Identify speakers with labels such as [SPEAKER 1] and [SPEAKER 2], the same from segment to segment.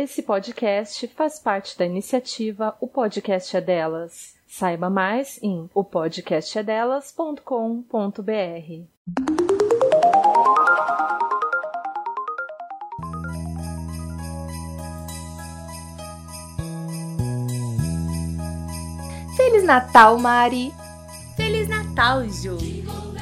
[SPEAKER 1] Esse podcast faz parte da iniciativa O Podcast é Delas. Saiba mais em opodcastedelas.com.br.
[SPEAKER 2] Feliz Natal, Mari!
[SPEAKER 3] Feliz Natal, Ju!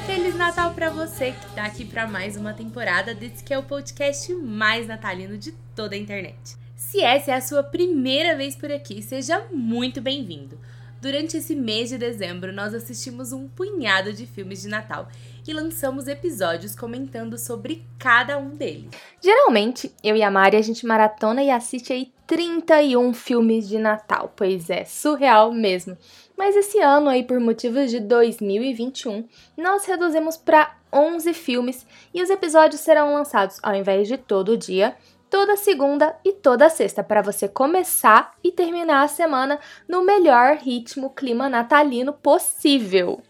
[SPEAKER 3] Feliz Natal para você que tá aqui para mais uma temporada desse que é o podcast mais natalino de toda a internet. Se essa é a sua primeira vez por aqui, seja muito bem-vindo. Durante esse mês de dezembro, nós assistimos um punhado de filmes de Natal e lançamos episódios comentando sobre cada um deles.
[SPEAKER 2] Geralmente, eu e a Mari, a gente maratona e assiste aí 31 filmes de Natal. Pois é, surreal mesmo. Mas esse ano aí, por motivos de 2021, nós reduzimos para 11 filmes e os episódios serão lançados ao invés de todo dia, toda segunda e toda sexta, para você começar e terminar a semana no melhor ritmo clima natalino possível.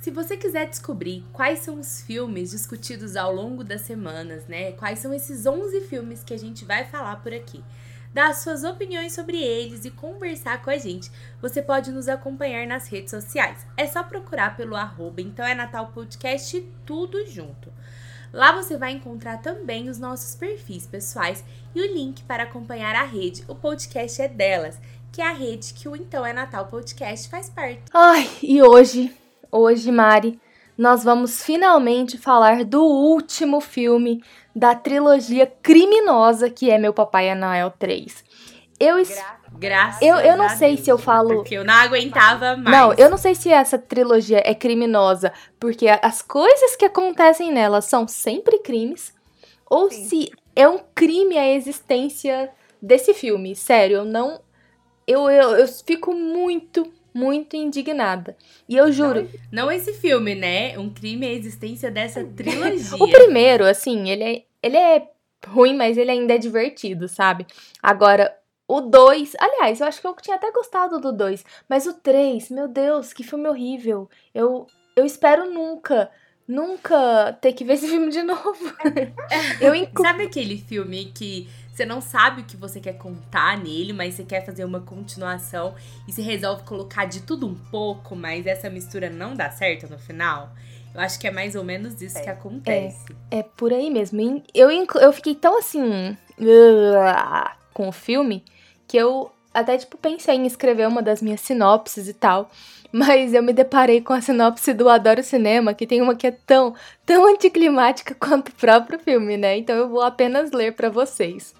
[SPEAKER 3] Se você quiser descobrir quais são os filmes discutidos ao longo das semanas, né? Quais são esses 11 filmes que a gente vai falar por aqui, dar suas opiniões sobre eles e conversar com a gente, você pode nos acompanhar nas redes sociais. É só procurar pelo arroba, então é Natal Podcast tudo junto. Lá você vai encontrar também os nossos perfis pessoais e o link para acompanhar a rede. O podcast é delas, que é a rede que o Então é Natal Podcast faz parte.
[SPEAKER 2] Ai, e hoje, hoje, Mari, nós vamos finalmente falar do último filme da trilogia criminosa que é Meu Papai é Noel 3. Eu
[SPEAKER 3] Gra Graças
[SPEAKER 2] eu, eu não sei se eu falo.
[SPEAKER 3] Porque eu não aguentava mais.
[SPEAKER 2] Não, eu não sei se essa trilogia é criminosa, porque as coisas que acontecem nela são sempre crimes, ou Sim. se é um crime a existência desse filme. Sério, eu não. Eu, eu, eu fico muito, muito indignada. E eu juro.
[SPEAKER 3] Não, não esse filme, né? Um crime a existência dessa trilogia.
[SPEAKER 2] o primeiro, assim, ele é, ele é ruim, mas ele ainda é divertido, sabe? Agora, o 2, aliás, eu acho que eu tinha até gostado do 2, mas o 3, meu Deus, que filme horrível. Eu, eu espero nunca, nunca ter que ver esse filme de novo.
[SPEAKER 3] eu inclu... Sabe aquele filme que você não sabe o que você quer contar nele, mas você quer fazer uma continuação e você resolve colocar de tudo um pouco, mas essa mistura não dá certo no final? Eu acho que é mais ou menos isso é, que acontece.
[SPEAKER 2] É, é por aí mesmo. Eu, eu fiquei tão assim. com o filme que eu até, tipo, pensei em escrever uma das minhas sinopses e tal. Mas eu me deparei com a sinopse do Adoro Cinema, que tem uma que é tão, tão anticlimática quanto o próprio filme, né? Então eu vou apenas ler para vocês.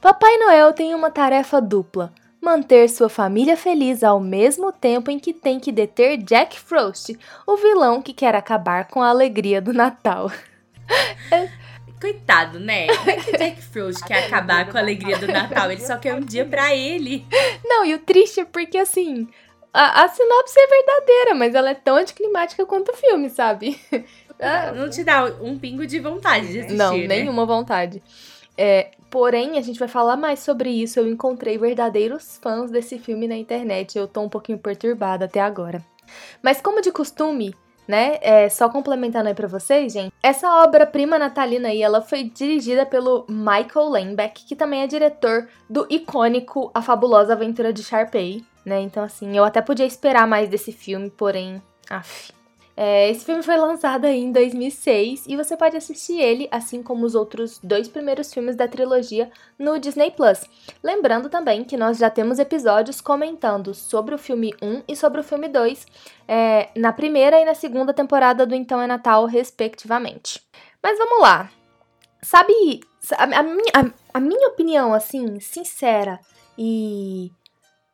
[SPEAKER 2] Papai Noel tem uma tarefa dupla: manter sua família feliz ao mesmo tempo em que tem que deter Jack Frost, o vilão que quer acabar com a alegria do Natal.
[SPEAKER 3] Coitado, né? Como é que Jack Frost quer acabar com a alegria do Natal? Ele só quer um dia pra ele.
[SPEAKER 2] Não, e o triste é porque, assim, a, a sinopse é verdadeira, mas ela é tão anticlimática quanto o filme, sabe?
[SPEAKER 3] Não te dá um pingo de vontade de assistir,
[SPEAKER 2] Não,
[SPEAKER 3] né?
[SPEAKER 2] nenhuma vontade. É, porém, a gente vai falar mais sobre isso. Eu encontrei verdadeiros fãs desse filme na internet. Eu tô um pouquinho perturbada até agora. Mas como de costume, né? É, só complementando aí pra vocês, gente. Essa obra-prima natalina aí, ela foi dirigida pelo Michael Lembeck, que também é diretor do icônico A Fabulosa Aventura de Sharpay, né? Então, assim, eu até podia esperar mais desse filme, porém, af, é, esse filme foi lançado em 2006 e você pode assistir ele, assim como os outros dois primeiros filmes da trilogia, no Disney Plus. Lembrando também que nós já temos episódios comentando sobre o filme 1 e sobre o filme 2 é, na primeira e na segunda temporada do Então é Natal, respectivamente. Mas vamos lá. Sabe, a, a, a, a minha opinião, assim, sincera e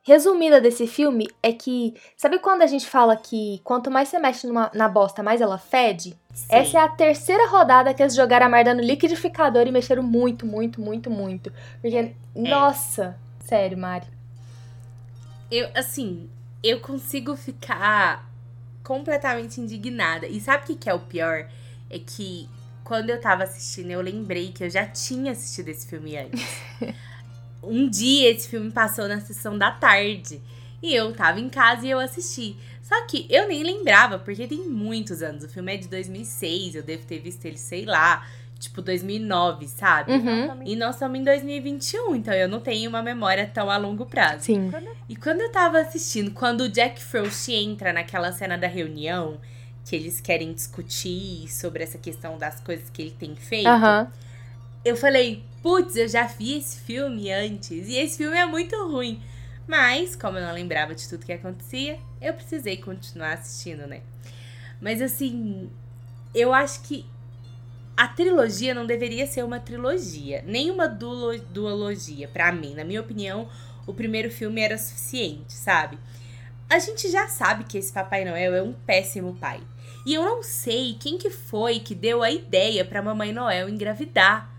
[SPEAKER 2] resumida desse filme é que. Sabe quando a gente fala que quanto mais você mexe numa, na bosta, mais ela fede? Sim. Essa é a terceira rodada que eles jogaram a merda no liquidificador e mexeram muito, muito, muito, muito. Porque, é. nossa, sério, Mari.
[SPEAKER 3] Eu, assim, eu consigo ficar completamente indignada. E sabe o que, que é o pior? É que quando eu tava assistindo, eu lembrei que eu já tinha assistido esse filme antes. um dia esse filme passou na sessão da tarde. E eu tava em casa e eu assisti. Só que eu nem lembrava, porque tem muitos anos. O filme é de 2006, eu devo ter visto ele, sei lá, tipo 2009, sabe?
[SPEAKER 2] Uhum.
[SPEAKER 3] E nós estamos em 2021, então eu não tenho uma memória tão a longo prazo.
[SPEAKER 2] Sim.
[SPEAKER 3] E quando eu tava assistindo, quando o Jack Frost entra naquela cena da reunião, que eles querem discutir sobre essa questão das coisas que ele tem feito,
[SPEAKER 2] Aham.
[SPEAKER 3] Eu falei, putz, eu já vi esse filme antes, e esse filme é muito ruim. Mas, como eu não lembrava de tudo que acontecia, eu precisei continuar assistindo, né? Mas assim, eu acho que a trilogia não deveria ser uma trilogia, nem uma duolo- duologia, pra mim. Na minha opinião, o primeiro filme era suficiente, sabe? A gente já sabe que esse Papai Noel é um péssimo pai. E eu não sei quem que foi que deu a ideia pra Mamãe Noel engravidar.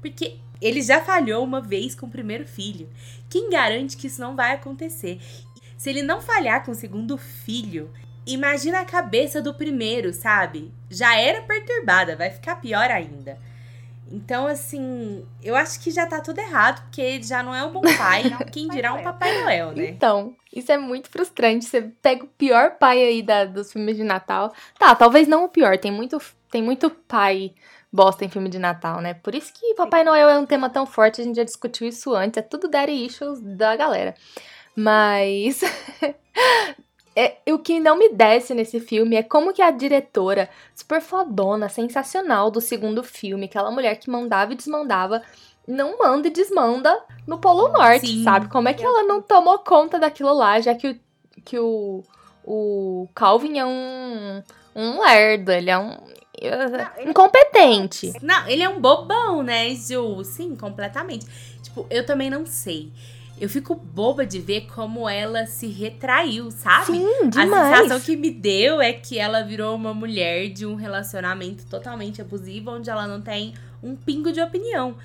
[SPEAKER 3] Porque ele já falhou uma vez com o primeiro filho. Quem garante que isso não vai acontecer? Se ele não falhar com o segundo filho, imagina a cabeça do primeiro, sabe? Já era perturbada, vai ficar pior ainda. Então, assim, eu acho que já tá tudo errado, porque ele já não é um bom pai, quem dirá um Papai Noel, né?
[SPEAKER 2] Então, isso é muito frustrante. Você pega o pior pai aí da, dos filmes de Natal. Tá, talvez não o pior. Tem muito, tem muito pai bosta em filme de Natal, né? Por isso que Papai Noel é um tema tão forte. A gente já discutiu isso antes. É tudo daddy issues da galera. Mas. É, o que não me desce nesse filme é como que a diretora, super fodona, sensacional do segundo filme, aquela mulher que mandava e desmandava, não manda e desmanda no Polo Norte,
[SPEAKER 3] Sim.
[SPEAKER 2] sabe? Como é que ela não tomou conta daquilo lá, já que o, que o, o Calvin é um, um lerdo, ele é um incompetente.
[SPEAKER 3] Não, ele é um bobão, né, Ju? Sim, completamente. Tipo, eu também não sei. Eu fico boba de ver como ela se retraiu, sabe?
[SPEAKER 2] Sim,
[SPEAKER 3] A
[SPEAKER 2] demais.
[SPEAKER 3] sensação que me deu é que ela virou uma mulher de um relacionamento totalmente abusivo, onde ela não tem um pingo de opinião.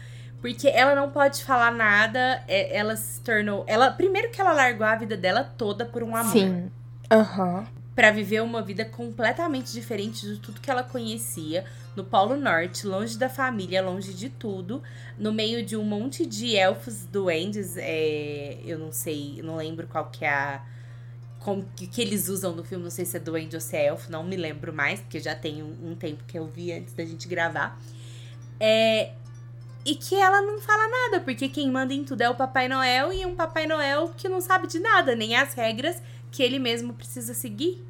[SPEAKER 3] Porque ela não pode falar nada, é- ela se tornou. Ela, primeiro que ela largou a vida dela toda por um amor.
[SPEAKER 2] Sim. Aham.
[SPEAKER 3] Pra viver uma vida completamente diferente de tudo que ela conhecia, no Polo Norte, longe da família, longe de tudo, no meio de um monte de elfos duendes, é, eu não sei, não lembro qual que é a como que, que eles usam no filme, não sei se é duende ou se é elfo, não me lembro mais, porque já tem um, um tempo que eu vi antes da gente gravar. É, e que ela não fala nada, porque quem manda em tudo é o Papai Noel e um Papai Noel que não sabe de nada, nem as regras que ele mesmo precisa seguir.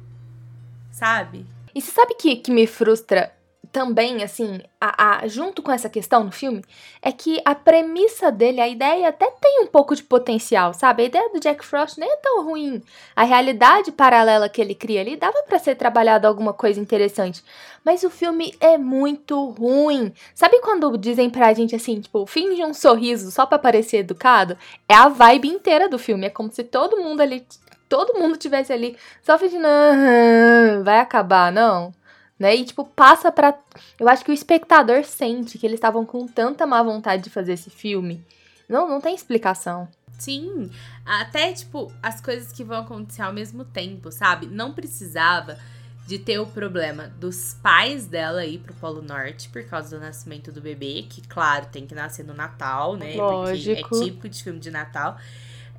[SPEAKER 3] Sabe?
[SPEAKER 2] E você sabe que, que me frustra também, assim, a, a- junto com essa questão no filme, é que a premissa dele, a ideia até tem um pouco de potencial, sabe? A ideia do Jack Frost nem é tão ruim. A realidade paralela que ele cria ali dava pra ser trabalhado alguma coisa interessante. Mas o filme é muito ruim. Sabe quando dizem pra gente assim, tipo, finge um sorriso só pra parecer educado? É a vibe inteira do filme. É como se todo mundo ali, todo mundo tivesse ali só fingindo, "Aham, vai acabar, não? Né? E, tipo, passa pra. Eu acho que o espectador sente que eles estavam com tanta má vontade de fazer esse filme. Não, não tem explicação.
[SPEAKER 3] Sim. Até, tipo, as coisas que vão acontecer ao mesmo tempo, sabe? Não precisava de ter o problema dos pais dela ir pro Polo Norte por causa do nascimento do bebê, que, claro, tem que nascer no Natal, né?
[SPEAKER 2] Lógico.
[SPEAKER 3] Porque é típico de filme de Natal.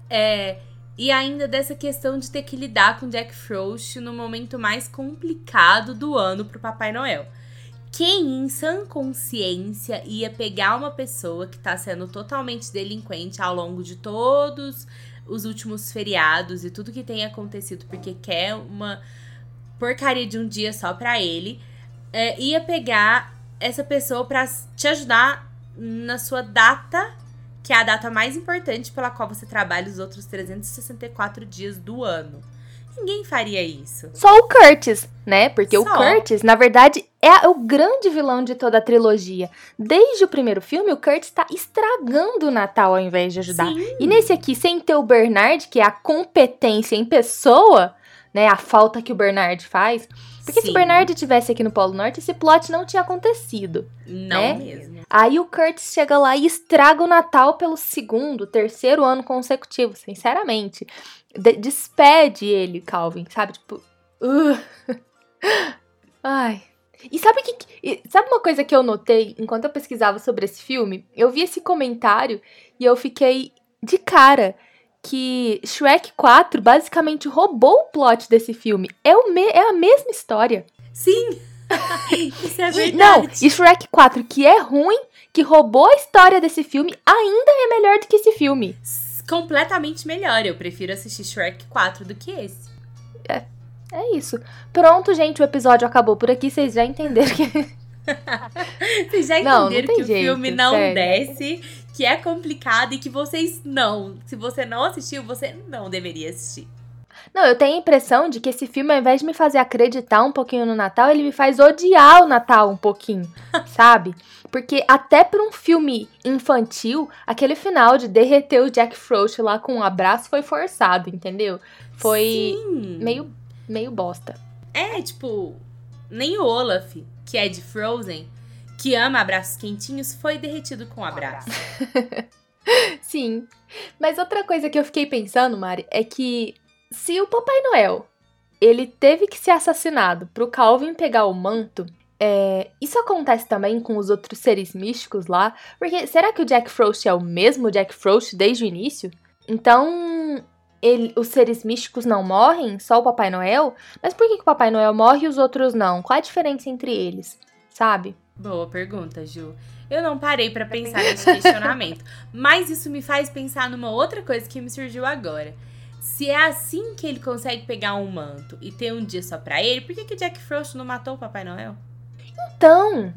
[SPEAKER 3] É, e ainda dessa questão de ter que lidar com Jack Frost no momento mais complicado do ano pro Papai Noel. Quem, em sã consciência, ia pegar uma pessoa que tá sendo totalmente delinquente ao longo de todos os últimos feriados e tudo que tem acontecido, porque quer uma porcaria de um dia só pra ele, é, ia pegar essa pessoa pra te ajudar na sua data, que é a data mais importante pela qual você trabalha os outros 364 dias do ano. Ninguém faria isso.
[SPEAKER 2] Só o Curtis, né? Porque o
[SPEAKER 3] Só.
[SPEAKER 2] Curtis, na verdade, é o grande vilão de toda a trilogia. Desde o primeiro filme, o Curtis tá estragando o Natal ao invés de ajudar.
[SPEAKER 3] Sim.
[SPEAKER 2] E nesse aqui, sem ter o Bernard, que é a competência em pessoa, né? A falta que o Bernard faz. Porque se
[SPEAKER 3] Sim.
[SPEAKER 2] o Bernard tivesse aqui no Polo Norte, esse plot não tinha acontecido.
[SPEAKER 3] Não
[SPEAKER 2] né?
[SPEAKER 3] mesmo.
[SPEAKER 2] Aí o Curtis chega lá e estraga o Natal pelo segundo, terceiro ano consecutivo, sinceramente. De- despede ele, Calvin, sabe? Tipo. uh. Ai. E sabe que. Sabe uma coisa que eu notei enquanto eu pesquisava sobre esse filme? Eu vi esse comentário e eu fiquei de cara que Shrek 4 basicamente roubou o plot desse filme. É, o me- é a mesma história.
[SPEAKER 3] Sim, Isso é verdade.
[SPEAKER 2] Não, e Shrek 4, que é ruim, que roubou a história desse filme, ainda é melhor do que esse filme.
[SPEAKER 3] Completamente melhor. Eu prefiro assistir Shrek 4 do que esse.
[SPEAKER 2] É isso. Pronto, gente, o episódio acabou por aqui, vocês já entenderam que.
[SPEAKER 3] Vocês já
[SPEAKER 2] Não, não
[SPEAKER 3] entenderam
[SPEAKER 2] tem
[SPEAKER 3] que o
[SPEAKER 2] jeito,
[SPEAKER 3] filme não
[SPEAKER 2] sério.
[SPEAKER 3] desce, que é complicado e que vocês não. Se você não assistiu, você não deveria assistir.
[SPEAKER 2] Não, eu tenho a impressão de que esse filme, ao invés de me fazer acreditar um pouquinho no Natal, ele me faz odiar o Natal um pouquinho, sabe? Porque até pra um filme infantil, aquele final de derreter o Jack Frost lá com um abraço foi forçado, entendeu? Foi
[SPEAKER 3] Sim.
[SPEAKER 2] meio, meio bosta.
[SPEAKER 3] É, tipo, nem o Olaf, que é de Frozen, que ama abraços quentinhos, foi derretido com um abraço.
[SPEAKER 2] Sim. Mas outra coisa que eu fiquei pensando, Mari, é que se o Papai Noel ele teve que ser assassinado pro Calvin pegar o manto, é, isso acontece também com os outros seres místicos lá? Porque será que o Jack Frost é o mesmo Jack Frost desde o início? Então, ele- os seres místicos não morrem, só o Papai Noel? Mas por que, que o Papai Noel morre e os outros não? Qual a diferença entre eles? Sabe?
[SPEAKER 3] Boa pergunta, Ju. Eu não parei pra pensar nesse questionamento, mas isso me faz pensar numa outra coisa que me surgiu agora. Se é assim que ele consegue pegar um manto e ter um dia só pra ele, por que que Jack Frost não matou o Papai Noel?
[SPEAKER 2] Então,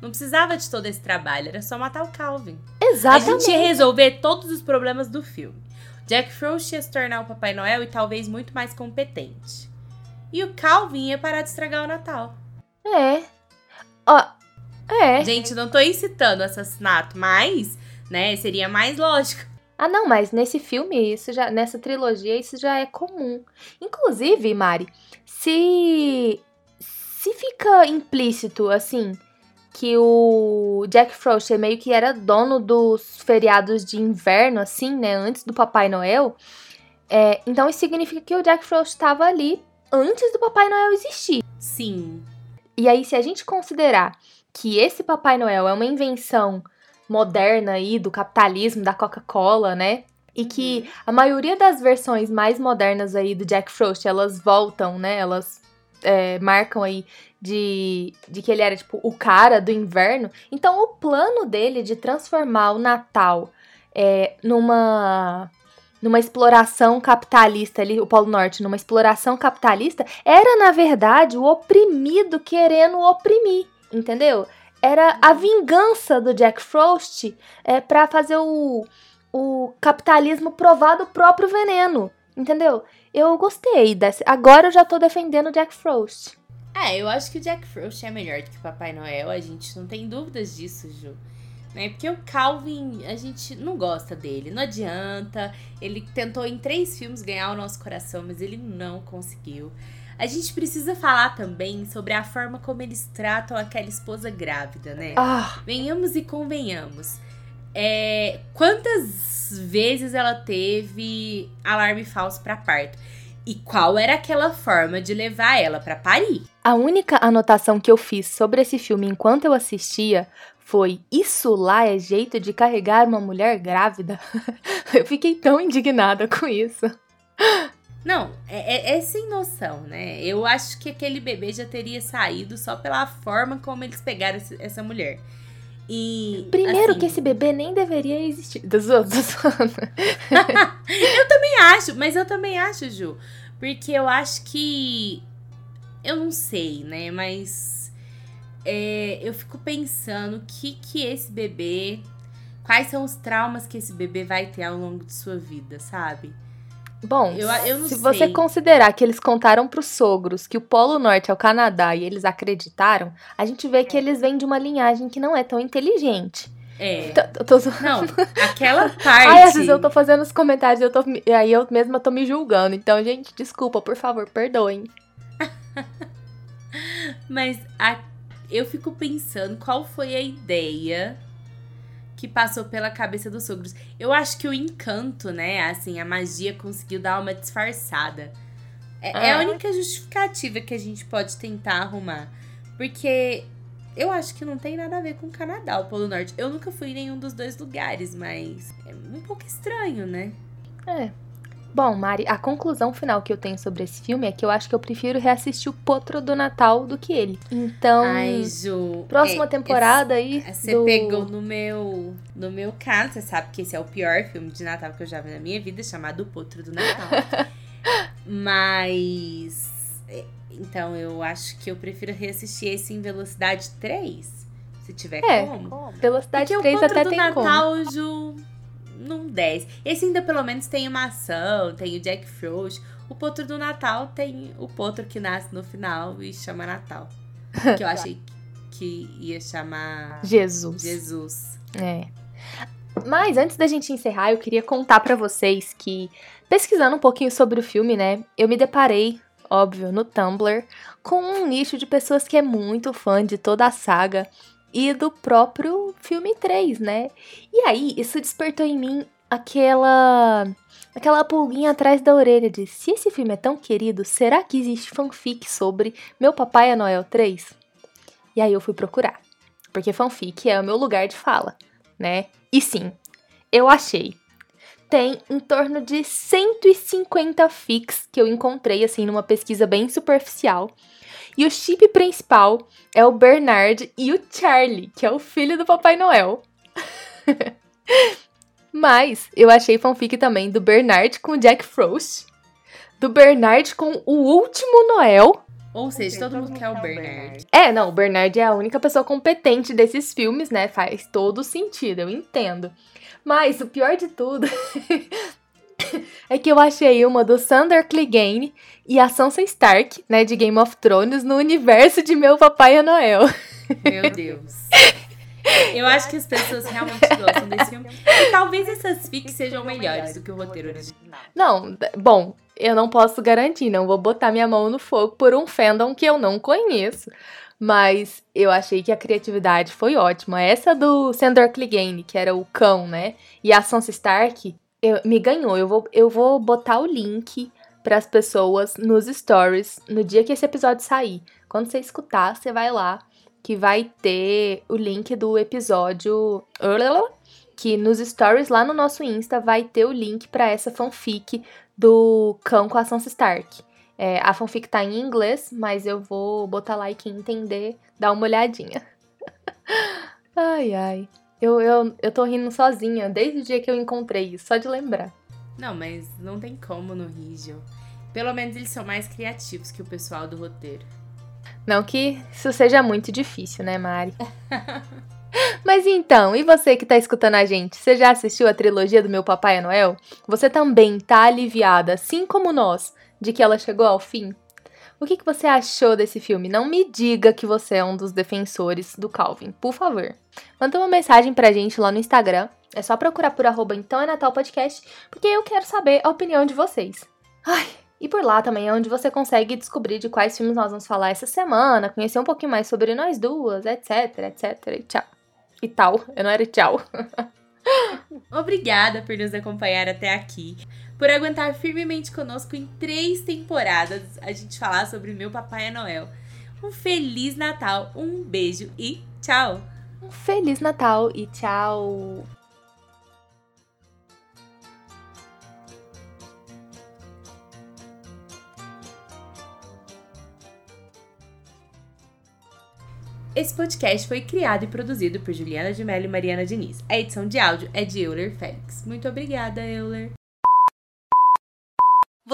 [SPEAKER 3] Não precisava de todo esse trabalho, era só matar o Calvin. A
[SPEAKER 2] exatamente.
[SPEAKER 3] gente ia resolver todos os problemas do filme. Jack Frost ia se tornar o Papai Noel e talvez muito mais competente. E o Calvin ia parar de estragar o Natal.
[SPEAKER 2] É. Ó, é.
[SPEAKER 3] Gente, não tô incitando o assassinato, mas, né, seria mais lógico.
[SPEAKER 2] Ah, não, mas nesse filme, isso já, nessa trilogia, isso já é comum. Inclusive, Mari, se se fica implícito assim que o Jack Frost é meio que era dono dos feriados de inverno, assim, né, antes do Papai Noel, é, então isso significa que o Jack Frost estava ali antes do Papai Noel existir.
[SPEAKER 3] Sim.
[SPEAKER 2] E aí, se a gente considerar que esse Papai Noel é uma invenção moderna aí do capitalismo, da Coca-Cola, né? E que a maioria das versões mais modernas aí do Jack Frost, elas voltam, né? Elas é, marcam aí de, de que ele era, tipo, o cara do inverno. Então, o plano dele de transformar o Natal é, numa numa exploração capitalista ali, o Polo Norte, numa exploração capitalista, era na verdade o oprimido querendo oprimir, entendeu? Era a vingança do Jack Frost é, para fazer o, o capitalismo provar do próprio veneno, entendeu? Eu gostei desse. Agora eu já tô defendendo o Jack Frost.
[SPEAKER 3] É, eu acho que o Jack Frost é melhor do que o Papai Noel, a gente não tem dúvidas disso, Ju. Né? Porque o Calvin, a gente não gosta dele, não adianta. Ele tentou em três filmes ganhar o nosso coração, mas ele não conseguiu. A gente precisa falar também sobre a forma como eles tratam aquela esposa grávida, né?
[SPEAKER 2] Ah,
[SPEAKER 3] Venhamos e convenhamos. É, quantas vezes ela teve alarme falso pra parto? E qual era aquela forma de levar ela pra parir?
[SPEAKER 2] a única anotação que eu fiz sobre esse filme enquanto eu assistia foi: Isso lá é jeito de carregar uma mulher grávida? eu fiquei tão indignada com isso.
[SPEAKER 3] Não, é, é- é sem noção, né? Eu acho que aquele bebê já teria saído só pela forma como eles pegaram essa mulher. E.
[SPEAKER 2] Primeiro
[SPEAKER 3] assim,
[SPEAKER 2] que esse bebê nem deveria existir. Dos outros.
[SPEAKER 3] Eu também acho, mas eu também acho, Ju. Porque eu acho que. Eu não sei, né? Mas. é, eu fico pensando o que que esse bebê. Quais são os traumas que esse bebê vai ter ao longo de sua vida, sabe?
[SPEAKER 2] Bom,
[SPEAKER 3] Eu- eu
[SPEAKER 2] se você
[SPEAKER 3] sei.
[SPEAKER 2] considerar que eles contaram pros sogros que o Polo Norte é o Canadá e eles acreditaram, a gente vê que eles vêm de uma linhagem que não é tão inteligente.
[SPEAKER 3] É.
[SPEAKER 2] Tô- tô- tô-
[SPEAKER 3] Não, aquela parte.
[SPEAKER 2] Ai, às vezes eu tô fazendo os comentários e eu tô, e aí eu mesma tô me julgando. Então, gente, desculpa, por favor, perdoem.
[SPEAKER 3] Mas a- eu fico pensando qual foi a ideia que passou pela cabeça dos sogros. Eu acho que o encanto, né? Assim, a magia conseguiu dar uma disfarçada. É, é a
[SPEAKER 2] Ah.
[SPEAKER 3] única justificativa que a gente pode tentar arrumar. Porque eu acho que não tem nada a ver com o Canadá, o Polo Norte. Eu nunca fui em nenhum dos dois lugares, mas é um pouco estranho, né?
[SPEAKER 2] É. Bom, Mari, a conclusão final que eu tenho sobre esse filme é que eu acho que eu prefiro reassistir o Potro do Natal do que ele. Então,
[SPEAKER 3] Ai, Ju.
[SPEAKER 2] próxima
[SPEAKER 3] é,
[SPEAKER 2] temporada aí.
[SPEAKER 3] esse- Você
[SPEAKER 2] do...
[SPEAKER 3] pegou no meu, no meu caso, você sabe que esse é o pior filme de Natal que eu já vi na minha vida, chamado O Potro do Natal. Mas. é, Então, eu acho que eu prefiro reassistir esse em velocidade 3. Se tiver
[SPEAKER 2] É,
[SPEAKER 3] como.
[SPEAKER 2] Velocidade
[SPEAKER 3] Porque
[SPEAKER 2] 3
[SPEAKER 3] o Potro
[SPEAKER 2] até
[SPEAKER 3] do
[SPEAKER 2] tem como.
[SPEAKER 3] Natal, Ju, não desce. Esse ainda pelo menos tem uma ação, tem o Jack Frost. O Potro do Natal tem o Potro que nasce no final e chama Natal. Que eu achei que ia chamar
[SPEAKER 2] Jesus.
[SPEAKER 3] Jesus.
[SPEAKER 2] É. Mas antes da gente encerrar, eu queria contar pra vocês que, pesquisando um pouquinho sobre o filme, né, eu me deparei, óbvio, no Tumblr, com um nicho de pessoas que é muito fã de toda a saga e do próprio filme 3, né? E aí, isso despertou em mim aquela aquela pulguinha atrás da orelha de se esse filme é tão querido, será que existe fanfic sobre Meu Papai é Noel 3? E aí eu fui procurar, porque fanfic é o meu lugar de fala, né? E sim, eu achei. Tem em torno de 150 fics que eu encontrei assim numa pesquisa bem superficial. E o chip principal é o Bernard e o Charlie, que é o filho do Papai Noel. Mas eu achei fanfic também do Bernard com o Jack Frost, do Bernard com o último Noel.
[SPEAKER 3] Ou seja, todo mundo quer o Bernard.
[SPEAKER 2] É, não, o Bernard é a única pessoa competente desses filmes, né? Faz todo sentido, eu entendo. Mas o pior de tudo é que eu achei uma do Sander Clegane e a Sansa Stark, né, de Game of Thrones, no universo de Meu Papai é Noel.
[SPEAKER 3] Meu Deus. Eu acho que as pessoas realmente gostam desse filme. E talvez essas fics sejam melhores do que o roteiro original.
[SPEAKER 2] Não, bom, eu não posso garantir, não vou botar minha mão no fogo por um fandom que eu não conheço. Mas eu achei que a criatividade foi ótima. Essa do Sandor Clegane, que era o cão, né? E a Sansa Stark, eu- me ganhou. Eu vou, eu vou botar o link para as pessoas nos stories no dia que esse episódio sair. Quando você escutar, você vai lá que vai ter o link do episódio que nos stories lá no nosso Insta vai ter o link para essa fanfic do cão com a Sansa Stark. É, a fanfic tá em inglês, mas eu vou botar lá e quem entender, dá uma olhadinha. ai, ai. Eu, eu, eu tô rindo sozinha desde o dia que eu encontrei isso, só de lembrar.
[SPEAKER 3] Não, mas não tem como no Rígio. Pelo menos eles são mais criativos que o pessoal do roteiro.
[SPEAKER 2] Não que isso seja muito difícil, né, Mari? Mas então, e você que tá escutando a gente? Você já assistiu a trilogia do Meu Papai é Noel? Você também tá aliviada, assim como nós, de que ela chegou ao fim? O que, que você achou desse filme? Não me diga que você é um dos defensores do Calvin, por favor. Manda uma mensagem pra gente lá no Instagram. É só procurar por arroba então é Natal Podcast, porque eu quero saber a opinião de vocês. Ai, e por lá também é onde você consegue descobrir de quais filmes nós vamos falar essa semana, conhecer um pouquinho mais sobre nós duas, etc, etc, e tchau. E tal, eu não era tchau.
[SPEAKER 3] Obrigada por nos acompanhar até aqui. Por aguentar firmemente conosco em três temporadas a gente falar sobre meu Papai Noel. Um Feliz Natal, um beijo e tchau!
[SPEAKER 2] Um Feliz Natal e tchau!
[SPEAKER 3] Esse podcast foi criado e produzido por Juliana de Mello e Mariana Diniz. A edição de áudio é de Euler Félix. Muito obrigada, Euler.